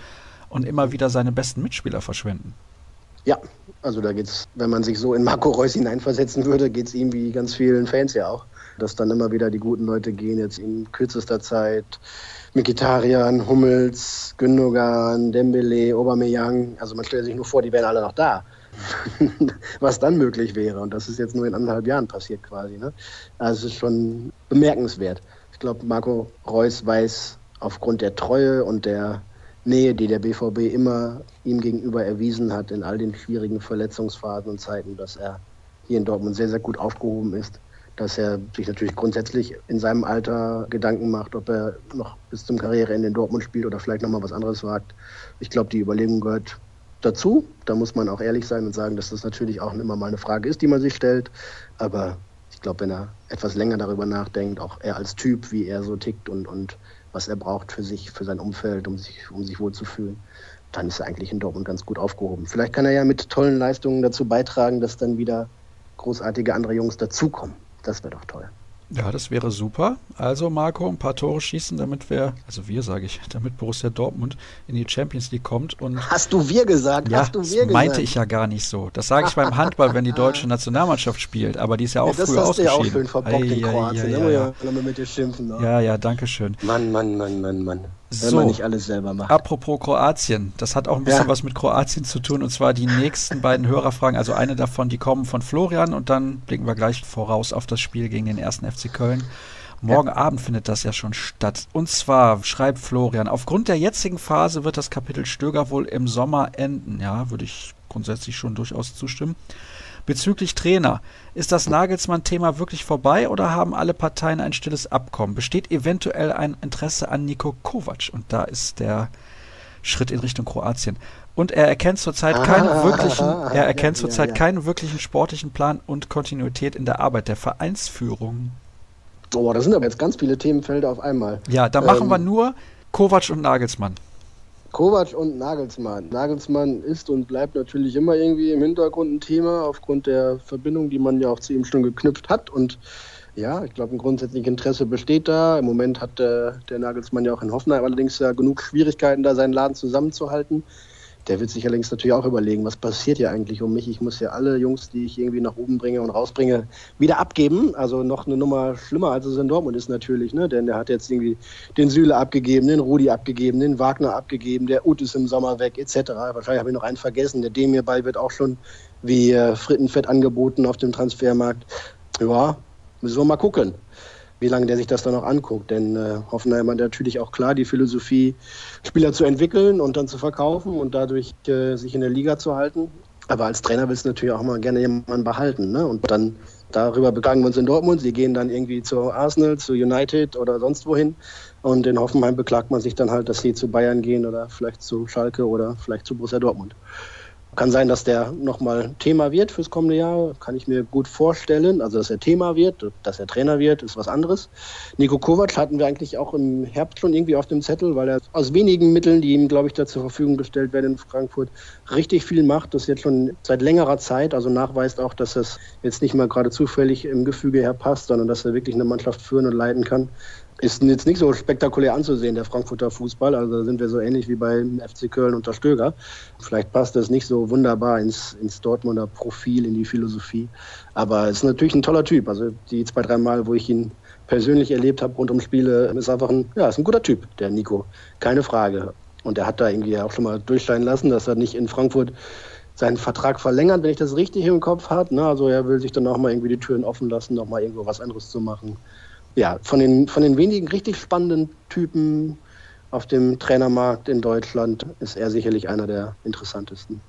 und immer wieder seine besten Mitspieler verschwenden. Ja, also da geht's, wenn man sich so in Marco Reus hineinversetzen würde, geht es ihm wie ganz vielen Fans ja auch dass dann immer wieder die guten Leute gehen, jetzt in kürzester Zeit. Mikitarian, Hummels, Gündogan, Dembele, Aubameyang. Also man stellt sich nur vor, die wären alle noch da. Was dann möglich wäre. Und das ist jetzt nur in anderthalb Jahren passiert quasi. Ne? Also es ist schon bemerkenswert. Ich glaube, Marco Reus weiß aufgrund der Treue und der Nähe, die der BVB immer ihm gegenüber erwiesen hat in all den schwierigen Verletzungsphasen und Zeiten, dass er hier in Dortmund sehr, sehr gut aufgehoben ist dass er sich natürlich grundsätzlich in seinem Alter Gedanken macht, ob er noch bis zum Karriereende in Dortmund spielt oder vielleicht nochmal was anderes wagt. Ich glaube, die Überlegung gehört dazu. Da muss man auch ehrlich sein und sagen, dass das natürlich auch immer mal eine Frage ist, die man sich stellt. Aber ich glaube, wenn er etwas länger darüber nachdenkt, auch er als Typ, wie er so tickt und, und was er braucht für sich, für sein Umfeld, um sich, um sich wohlzufühlen, dann ist er eigentlich in Dortmund ganz gut aufgehoben. Vielleicht kann er ja mit tollen Leistungen dazu beitragen, dass dann wieder großartige andere Jungs dazukommen. Das wäre doch toll. Ja, das wäre super. Also Marco, ein paar Tore schießen, damit wir, also wir sage ich, [LAUGHS] damit Borussia Dortmund in die Champions League kommt. Und Hast du wir gesagt? Ja, Hast du wir das meinte ich ja gar nicht so. Das sage ich beim Handball, wenn die deutsche [LAUGHS] Nationalmannschaft spielt, aber die ist ja auch ja, früher ausgeschieden. Das hast du ja auch schön verbockt in Kroatien. Ja, ja, ja, ja. mit dir schimpfen. Ne? Ja, ja, danke schön. Mann, Mann, Mann, Mann, Mann. Wenn so, man nicht alles selber macht. Apropos Kroatien, das hat auch ein bisschen ja. was mit Kroatien zu tun und zwar die nächsten [LAUGHS] beiden Hörerfragen. Also eine davon, die kommen von Florian und dann blicken wir gleich voraus auf das Spiel gegen den ersten FC Köln. Morgen ja. Abend findet das ja schon statt. Und zwar schreibt Florian, aufgrund der jetzigen Phase wird das Kapitel Stöger wohl im Sommer enden. Ja, würde ich grundsätzlich schon durchaus zustimmen. Bezüglich Trainer, ist das Nagelsmann-Thema wirklich vorbei oder haben alle Parteien ein stilles Abkommen? Besteht eventuell ein Interesse an Nico Kovac? Und da ist der Schritt in Richtung Kroatien. Und er erkennt zurzeit ah, keinen wirklichen, er erkennt ja, zurzeit ja, ja. keinen wirklichen sportlichen Plan und Kontinuität in der Arbeit der Vereinsführung. Oh, das sind aber jetzt ganz viele Themenfelder auf einmal. Ja, da machen ähm, wir nur Kovac und Nagelsmann. Kovac und Nagelsmann. Nagelsmann ist und bleibt natürlich immer irgendwie im Hintergrund ein Thema aufgrund der Verbindung, die man ja auch zu ihm schon geknüpft hat. Und ja, ich glaube, ein grundsätzliches Interesse besteht da. Im Moment hat der, der Nagelsmann ja auch in Hoffenheim allerdings ja genug Schwierigkeiten, da seinen Laden zusammenzuhalten. Der wird sich allerdings natürlich auch überlegen, was passiert hier eigentlich um mich. Ich muss ja alle Jungs, die ich irgendwie nach oben bringe und rausbringe, wieder abgeben. Also noch eine Nummer schlimmer, als es in Dortmund ist natürlich. Ne? Denn der hat jetzt irgendwie den Süle abgegeben, den Rudi abgegeben, den Wagner abgegeben, der Ut ist im Sommer weg, etc. Wahrscheinlich habe ich noch einen vergessen. Der Demirball wird auch schon wie äh, Frittenfett angeboten auf dem Transfermarkt. Ja, müssen wir mal gucken wie lange der sich das dann noch anguckt. Denn äh, Hoffenheim hat natürlich auch klar die Philosophie, Spieler zu entwickeln und dann zu verkaufen und dadurch äh, sich in der Liga zu halten. Aber als Trainer willst du natürlich auch mal gerne jemanden behalten. Ne? Und dann darüber beklagen wir uns in Dortmund. Sie gehen dann irgendwie zu Arsenal, zu United oder sonst wohin. Und in Hoffenheim beklagt man sich dann halt, dass sie zu Bayern gehen oder vielleicht zu Schalke oder vielleicht zu Borussia Dortmund. Kann sein, dass der nochmal Thema wird fürs kommende Jahr. Kann ich mir gut vorstellen. Also, dass er Thema wird, dass er Trainer wird, ist was anderes. Nico Kovac hatten wir eigentlich auch im Herbst schon irgendwie auf dem Zettel, weil er aus wenigen Mitteln, die ihm, glaube ich, da zur Verfügung gestellt werden in Frankfurt, richtig viel macht. Das jetzt schon seit längerer Zeit. Also nachweist auch, dass das jetzt nicht mal gerade zufällig im Gefüge her passt, sondern dass er wirklich eine Mannschaft führen und leiten kann ist jetzt nicht so spektakulär anzusehen, der Frankfurter Fußball. Also da sind wir so ähnlich wie beim FC Köln unter Stöger. Vielleicht passt das nicht so wunderbar ins, ins Dortmunder Profil, in die Philosophie. Aber es ist natürlich ein toller Typ. Also die zwei, drei Mal, wo ich ihn persönlich erlebt habe rund um Spiele, ist einfach ein, ja, ist ein guter Typ, der Nico. Keine Frage. Und er hat da irgendwie auch schon mal durchscheinen lassen, dass er nicht in Frankfurt seinen Vertrag verlängert, wenn ich das richtig im Kopf habe. Ne? Also er will sich dann auch mal irgendwie die Türen offen lassen, noch mal irgendwo was anderes zu machen ja, von den, von den wenigen richtig spannenden Typen auf dem Trainermarkt in Deutschland ist er sicherlich einer der interessantesten.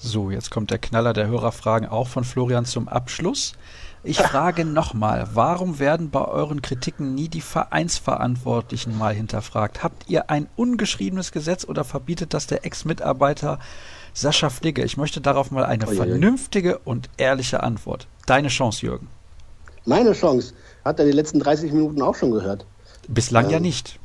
So, jetzt kommt der Knaller der Hörerfragen auch von Florian zum Abschluss. Ich frage [LAUGHS] nochmal, warum werden bei euren Kritiken nie die Vereinsverantwortlichen mal hinterfragt? Habt ihr ein ungeschriebenes Gesetz oder verbietet das der Ex-Mitarbeiter Sascha Fligge? Ich möchte darauf mal eine Oje. vernünftige und ehrliche Antwort. Deine Chance, Jürgen. Meine Chance. Hat er die letzten 30 Minuten auch schon gehört? Bislang ähm, ja nicht.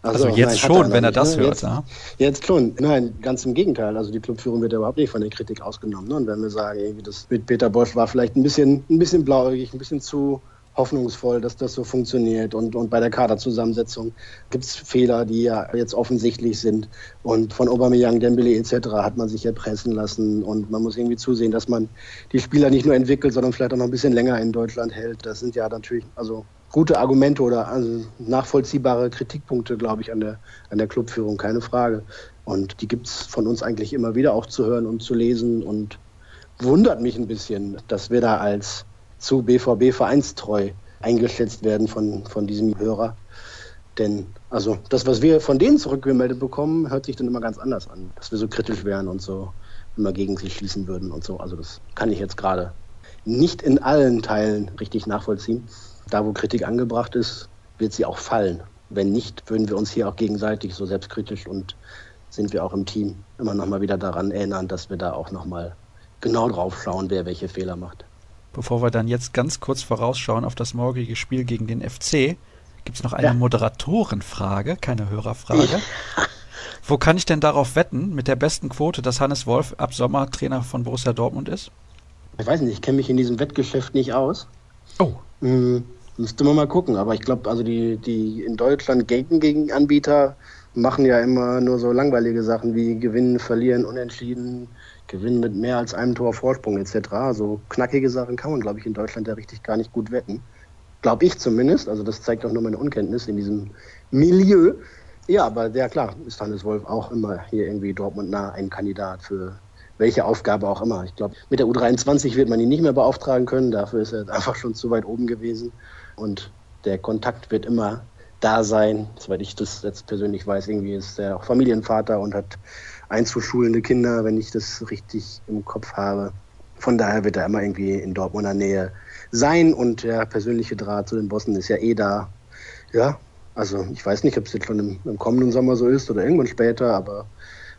Also, also jetzt nein, schon, er wenn er das ne? hört. Jetzt, ja. jetzt schon. Nein, ganz im Gegenteil. Also die Clubführung wird ja überhaupt nicht von der Kritik ausgenommen. Ne? Und wenn wir sagen, das mit Peter Bosch war vielleicht ein bisschen, ein bisschen blauäugig, ein bisschen zu hoffnungsvoll, dass das so funktioniert. Und, und bei der Kaderzusammensetzung gibt es Fehler, die ja jetzt offensichtlich sind. Und von Aubameyang, Dembele etc. hat man sich erpressen lassen. Und man muss irgendwie zusehen, dass man die Spieler nicht nur entwickelt, sondern vielleicht auch noch ein bisschen länger in Deutschland hält. Das sind ja natürlich also gute Argumente oder also nachvollziehbare Kritikpunkte, glaube ich, an der, an der Clubführung, keine Frage. Und die gibt es von uns eigentlich immer wieder auch zu hören und zu lesen. Und wundert mich ein bisschen, dass wir da als zu BVB vereinstreu eingeschätzt werden von, von diesem Hörer. Denn also das, was wir von denen zurückgemeldet bekommen, hört sich dann immer ganz anders an, dass wir so kritisch wären und so immer gegen sie schließen würden und so. Also das kann ich jetzt gerade nicht in allen Teilen richtig nachvollziehen. Da, wo Kritik angebracht ist, wird sie auch fallen. Wenn nicht, würden wir uns hier auch gegenseitig so selbstkritisch und sind wir auch im Team immer noch mal wieder daran erinnern, dass wir da auch noch mal genau drauf schauen, wer welche Fehler macht. Bevor wir dann jetzt ganz kurz vorausschauen auf das morgige Spiel gegen den FC, gibt es noch eine ja. Moderatorenfrage, keine Hörerfrage. [LAUGHS] Wo kann ich denn darauf wetten, mit der besten Quote, dass Hannes Wolf ab Sommer Trainer von Borussia Dortmund ist? Ich weiß nicht, ich kenne mich in diesem Wettgeschäft nicht aus. Oh. Hm, müsste man mal gucken, aber ich glaube, also die, die in Deutschland gegen Anbieter machen ja immer nur so langweilige Sachen wie gewinnen, verlieren, unentschieden, gewinnen mit mehr als einem Tor Vorsprung etc. So also knackige Sachen kann man, glaube ich, in Deutschland ja richtig gar nicht gut wetten. Glaube ich zumindest. Also das zeigt auch nur meine Unkenntnis in diesem Milieu. Ja, aber ja klar, ist Hannes Wolf auch immer hier irgendwie Dortmund nah ein Kandidat für welche Aufgabe auch immer. Ich glaube, mit der U23 wird man ihn nicht mehr beauftragen können. Dafür ist er einfach schon zu weit oben gewesen. Und der Kontakt wird immer da sein. Soweit ich das jetzt persönlich weiß, irgendwie ist er auch Familienvater und hat einzuschulende Kinder, wenn ich das richtig im Kopf habe. Von daher wird er immer irgendwie in Dortmunder Nähe sein und der persönliche Draht zu den Bossen ist ja eh da. Ja, Also ich weiß nicht, ob es jetzt schon im, im, kommenden Sommer so ist oder irgendwann später, aber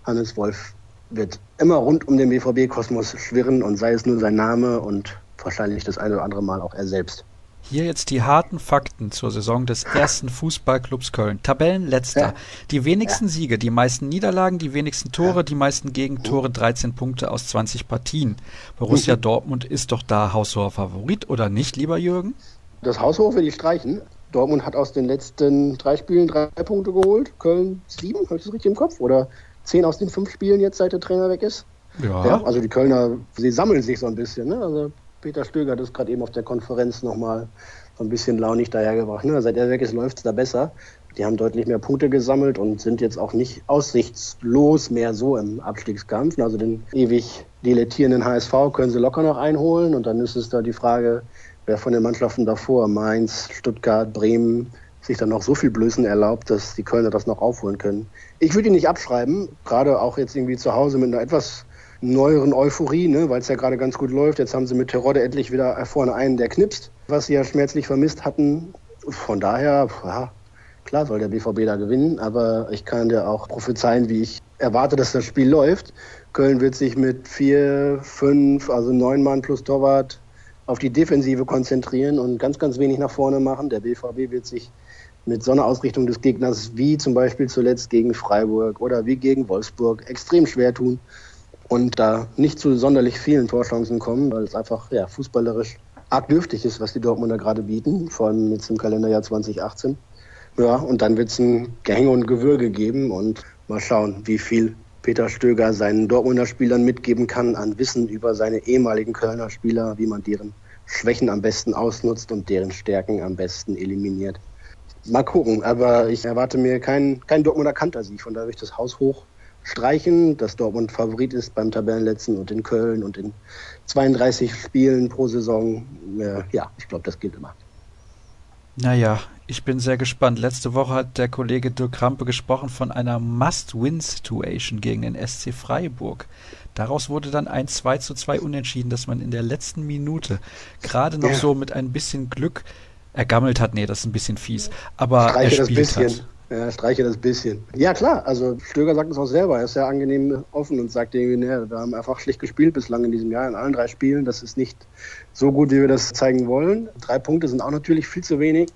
Hannes Wolf wird immer rund um den BVB-Kosmos schwirren und sei es nur sein Name und wahrscheinlich das eine oder andere Mal auch er selbst. Hier jetzt die harten Fakten zur Saison des ersten Fußballclubs Köln. Tabellenletzter. Ja. Die wenigsten ja. Siege, die meisten Niederlagen, die wenigsten Tore, ja. die meisten Gegentore, 13 Punkte aus 20 Partien. Borussia mhm. Dortmund ist doch da haushoher Favorit, oder nicht, lieber Jürgen? Das haushoch will ich streichen. Dortmund hat aus den letzten drei Spielen drei Punkte geholt. Köln sieben, habe ich das richtig im Kopf? Oder zehn aus den fünf Spielen jetzt, seit der Trainer weg ist? Ja. also die Kölner, sie sammeln sich so ein bisschen. Ne? Also Peter Stöger hat es gerade eben auf der Konferenz nochmal so ein bisschen launig dahergebracht. Ne? Seit er weg ist, läuft es da besser. Die haben deutlich mehr Punkte gesammelt und sind jetzt auch nicht aussichtslos mehr so im Abstiegskampf. Also den ewig dilettierenden HSV können sie locker noch einholen. Und dann ist es da die Frage, wer von den Mannschaften davor, Mainz, Stuttgart, Bremen, sich dann noch so viel Blößen erlaubt, dass die Kölner das noch aufholen können. Ich würde ihn nicht abschreiben, gerade auch jetzt irgendwie zu Hause mit einer etwas neueren Euphorie, ne, weil es ja gerade ganz gut läuft. Jetzt haben sie mit Terodde endlich wieder vorne einen, der knipst, was sie ja schmerzlich vermisst hatten. Von daher, ja, klar soll der BVB da gewinnen, aber ich kann dir auch prophezeien, wie ich erwarte, dass das Spiel läuft. Köln wird sich mit vier, fünf, also neun Mann plus Torwart auf die Defensive konzentrieren und ganz, ganz wenig nach vorne machen. Der BVB wird sich mit so einer Ausrichtung des Gegners wie zum Beispiel zuletzt gegen Freiburg oder wie gegen Wolfsburg extrem schwer tun und da nicht zu sonderlich vielen Torchancen kommen, weil es einfach ja, fußballerisch arg dürftig ist, was die Dortmunder gerade bieten, vor allem jetzt im Kalenderjahr 2018. Ja, und dann wird es ein Gehänge und Gewürge geben und mal schauen, wie viel Peter Stöger seinen Dortmunder Spielern mitgeben kann an Wissen über seine ehemaligen Kölner Spieler, wie man deren Schwächen am besten ausnutzt und deren Stärken am besten eliminiert. Mal gucken, aber ich erwarte mir keinen kein Dortmunder Kantersieg, von daher ich das Haus hoch streichen, dass Dortmund Favorit ist beim Tabellenletzten und in Köln und in 32 Spielen pro Saison. Äh, ja, ich glaube, das gilt immer. Naja, ich bin sehr gespannt. Letzte Woche hat der Kollege Dirk Krampe gesprochen von einer Must-Win-Situation gegen den SC Freiburg. Daraus wurde dann ein 2 zu 2 unentschieden, dass man in der letzten Minute gerade noch ja. so mit ein bisschen Glück ergammelt hat. Nee, das ist ein bisschen fies. Aber er spielt hat. Ja, streiche das bisschen. Ja, klar, also Stöger sagt es auch selber. Er ist sehr angenehm offen und sagt irgendwie, ne, wir haben einfach schlecht gespielt bislang in diesem Jahr, in allen drei Spielen. Das ist nicht so gut, wie wir das zeigen wollen. Drei Punkte sind auch natürlich viel zu wenig.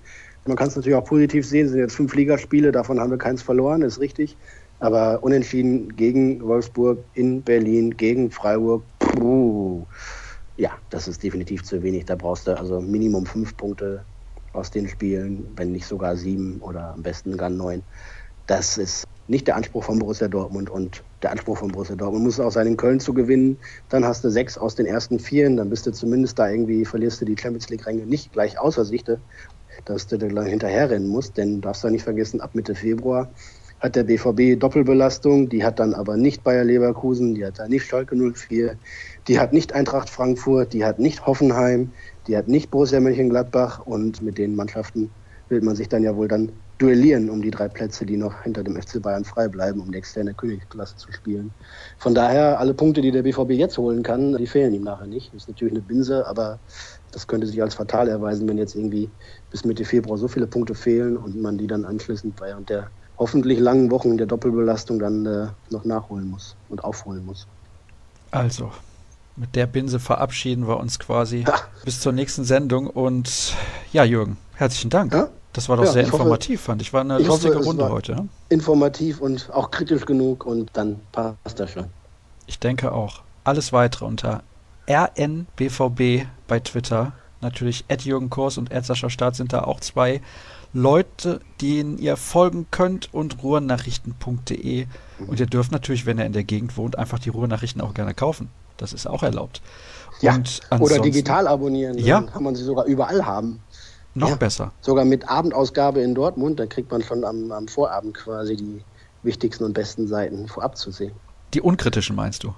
Man kann es natürlich auch positiv sehen, es sind jetzt fünf Ligaspiele, davon haben wir keins verloren, ist richtig. Aber unentschieden gegen Wolfsburg, in Berlin, gegen Freiburg, puh, ja, das ist definitiv zu wenig. Da brauchst du also Minimum fünf Punkte aus den Spielen, wenn nicht sogar sieben oder am besten gar neun. Das ist nicht der Anspruch von Borussia Dortmund und der Anspruch von Borussia Dortmund muss auch sein, in Köln zu gewinnen. Dann hast du sechs aus den ersten vier, dann bist du zumindest da irgendwie, verlierst du die Champions League-Ränge nicht gleich außer Sicht, dass du da hinterherrennen musst, denn darfst du nicht vergessen, ab Mitte Februar hat der BVB Doppelbelastung, die hat dann aber nicht Bayer Leverkusen, die hat dann nicht Schalke 04, die hat nicht Eintracht Frankfurt, die hat nicht Hoffenheim, die hat nicht Borussia Mönchengladbach und mit den Mannschaften will man sich dann ja wohl dann duellieren um die drei Plätze, die noch hinter dem FC Bayern frei bleiben, um die externe Königsklasse zu spielen. Von daher, alle Punkte, die der BVB jetzt holen kann, die fehlen ihm nachher nicht. Ist natürlich eine Binse, aber das könnte sich als fatal erweisen, wenn jetzt irgendwie bis Mitte Februar so viele Punkte fehlen und man die dann anschließend während der hoffentlich langen Wochen der Doppelbelastung dann äh, noch nachholen muss und aufholen muss. Also, mit der Binse verabschieden wir uns quasi ja. bis zur nächsten Sendung. Und ja, Jürgen, herzlichen Dank. Ja? Das war doch ja, sehr informativ, hoffe, fand ich. War eine lustige hoffe, Runde heute. Informativ und auch kritisch genug und dann passt das schon. Ich denke auch. Alles weitere unter RNBVB bei Twitter. Natürlich Ed Jürgen Kors und Ed Sascha Staat sind da auch zwei Leute, denen ihr folgen könnt und ruhrnachrichten.de. Und ihr dürft natürlich, wenn ihr in der Gegend wohnt, einfach die Ruhrnachrichten auch gerne kaufen. Das ist auch erlaubt. Ja, oder digital abonnieren. Ja. kann man sie sogar überall haben. Noch ja, besser. Sogar mit Abendausgabe in Dortmund, da kriegt man schon am, am Vorabend quasi die wichtigsten und besten Seiten vorab zu sehen. Die unkritischen meinst du?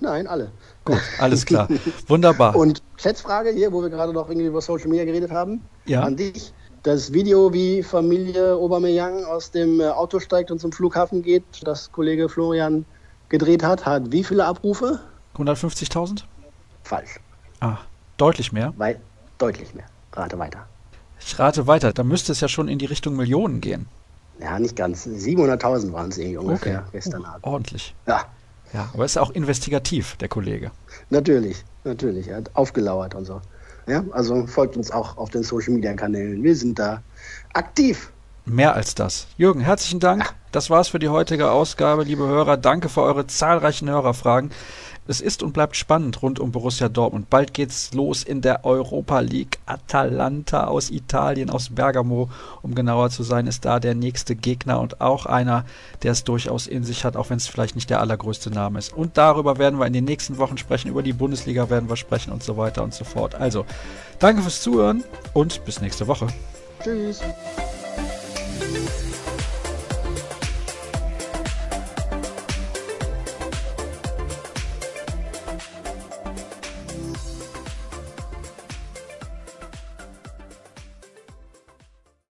Nein, alle. Gut, alles klar. [LAUGHS] Wunderbar. Und Schätzfrage hier, wo wir gerade noch irgendwie über Social Media geredet haben, ja. an dich. Das Video, wie Familie Aubameyang aus dem äh, Auto steigt und zum Flughafen geht, das Kollege Florian gedreht hat, hat wie viele Abrufe? 150.000? Falsch. Ah, deutlich mehr? Weil, deutlich mehr. Rate weiter. Ich rate weiter, da müsste es ja schon in die Richtung Millionen gehen. Ja, nicht ganz. 700.000 waren es irgendwie ungefähr Okay. gestern Abend. Ordentlich. Ja, Ja, aber ist ja auch investigativ, der Kollege. natürlich, natürlich. Er hat aufgelauert und so. Ja, also folgt uns auch auf den Social Media Kanälen. Wir sind da aktiv. Mehr als das. Jürgen, herzlichen Dank. Das war's für die heutige Ausgabe, liebe Hörer. Danke für eure zahlreichen Hörerfragen. Es ist und bleibt spannend rund um Borussia Dortmund. Bald geht's los in der Europa League. Atalanta aus Italien, aus Bergamo, um genauer zu sein, ist da der nächste Gegner und auch einer, der es durchaus in sich hat, auch wenn es vielleicht nicht der allergrößte Name ist. Und darüber werden wir in den nächsten Wochen sprechen. Über die Bundesliga werden wir sprechen und so weiter und so fort. Also, danke fürs Zuhören und bis nächste Woche. Tschüss.